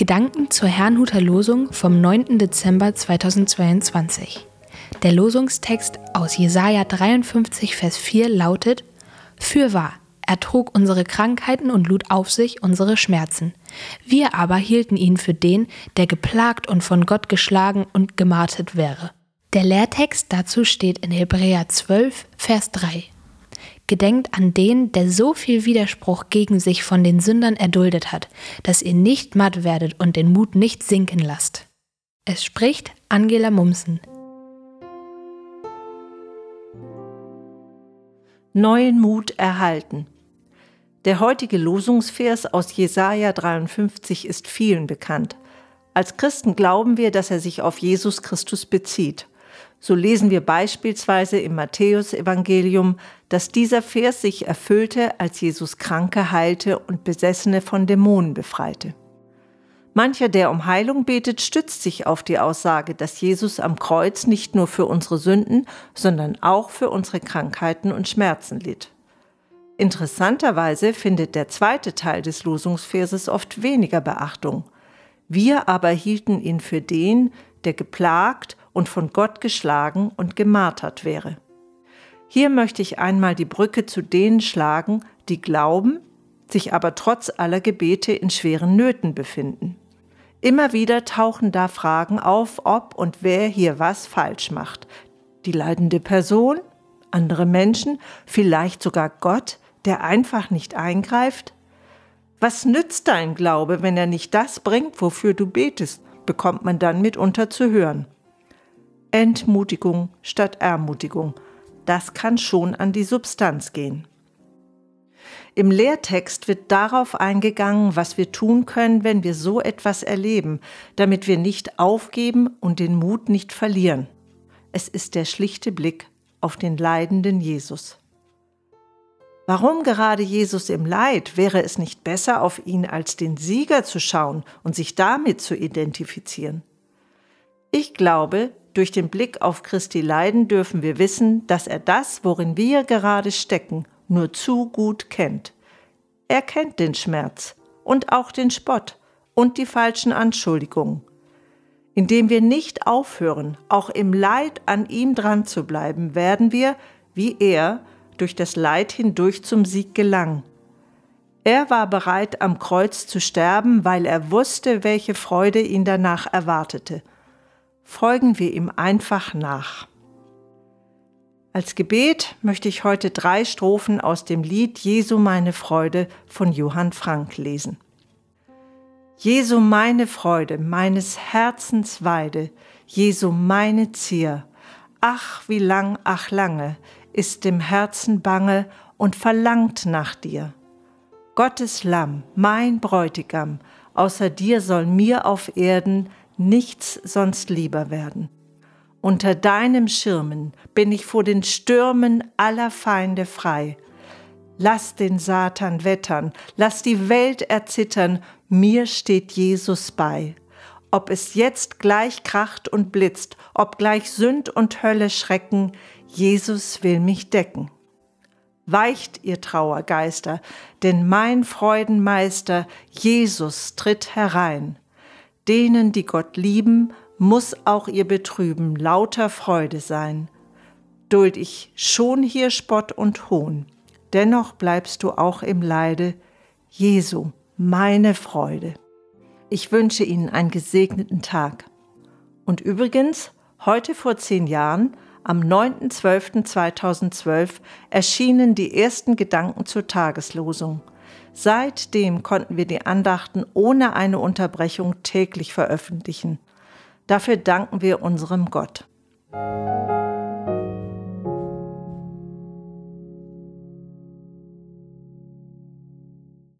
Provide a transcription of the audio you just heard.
Gedanken zur Herrnhuter Losung vom 9. Dezember 2022. Der Losungstext aus Jesaja 53, Vers 4 lautet: Fürwahr, er trug unsere Krankheiten und lud auf sich unsere Schmerzen. Wir aber hielten ihn für den, der geplagt und von Gott geschlagen und gemartet wäre. Der Lehrtext dazu steht in Hebräer 12, Vers 3. Gedenkt an den, der so viel Widerspruch gegen sich von den Sündern erduldet hat, dass ihr nicht matt werdet und den Mut nicht sinken lasst. Es spricht Angela Mumsen. Neuen Mut erhalten. Der heutige Losungsvers aus Jesaja 53 ist vielen bekannt. Als Christen glauben wir, dass er sich auf Jesus Christus bezieht. So lesen wir beispielsweise im Matthäusevangelium, dass dieser Vers sich erfüllte, als Jesus Kranke heilte und Besessene von Dämonen befreite. Mancher, der um Heilung betet, stützt sich auf die Aussage, dass Jesus am Kreuz nicht nur für unsere Sünden, sondern auch für unsere Krankheiten und Schmerzen litt. Interessanterweise findet der zweite Teil des Losungsverses oft weniger Beachtung. Wir aber hielten ihn für den, der geplagt und von Gott geschlagen und gemartert wäre. Hier möchte ich einmal die Brücke zu denen schlagen, die glauben, sich aber trotz aller Gebete in schweren Nöten befinden. Immer wieder tauchen da Fragen auf, ob und wer hier was falsch macht. Die leidende Person, andere Menschen, vielleicht sogar Gott, der einfach nicht eingreift? Was nützt dein Glaube, wenn er nicht das bringt, wofür du betest, bekommt man dann mitunter zu hören. Entmutigung statt Ermutigung, das kann schon an die Substanz gehen. Im Lehrtext wird darauf eingegangen, was wir tun können, wenn wir so etwas erleben, damit wir nicht aufgeben und den Mut nicht verlieren. Es ist der schlichte Blick auf den leidenden Jesus. Warum gerade Jesus im Leid? Wäre es nicht besser, auf ihn als den Sieger zu schauen und sich damit zu identifizieren? Ich glaube, durch den Blick auf Christi Leiden dürfen wir wissen, dass er das, worin wir gerade stecken, nur zu gut kennt. Er kennt den Schmerz und auch den Spott und die falschen Anschuldigungen. Indem wir nicht aufhören, auch im Leid an ihm dran zu bleiben, werden wir, wie er, durch das Leid hindurch zum Sieg gelang. Er war bereit, am Kreuz zu sterben, weil er wusste, welche Freude ihn danach erwartete. Folgen wir ihm einfach nach. Als Gebet möchte ich heute drei Strophen aus dem Lied Jesu meine Freude von Johann Frank lesen. Jesu meine Freude, meines Herzens Weide, Jesu meine Zier, ach wie lang, ach lange, ist dem Herzen bange und verlangt nach dir. Gottes Lamm, mein Bräutigam, außer dir soll mir auf Erden nichts sonst lieber werden. Unter deinem Schirmen bin ich vor den Stürmen aller Feinde frei. Lass den Satan wettern, lass die Welt erzittern, mir steht Jesus bei. Ob es jetzt gleich kracht und blitzt, ob gleich Sünd und Hölle schrecken, Jesus will mich decken. Weicht, ihr Trauergeister, denn mein Freudenmeister, Jesus, tritt herein. Denen, die Gott lieben, muss auch ihr Betrüben lauter Freude sein. Duld ich schon hier Spott und Hohn, dennoch bleibst du auch im Leide, Jesu, meine Freude. Ich wünsche Ihnen einen gesegneten Tag. Und übrigens, heute vor zehn Jahren am 9.12.2012 erschienen die ersten Gedanken zur Tageslosung. Seitdem konnten wir die Andachten ohne eine Unterbrechung täglich veröffentlichen. Dafür danken wir unserem Gott.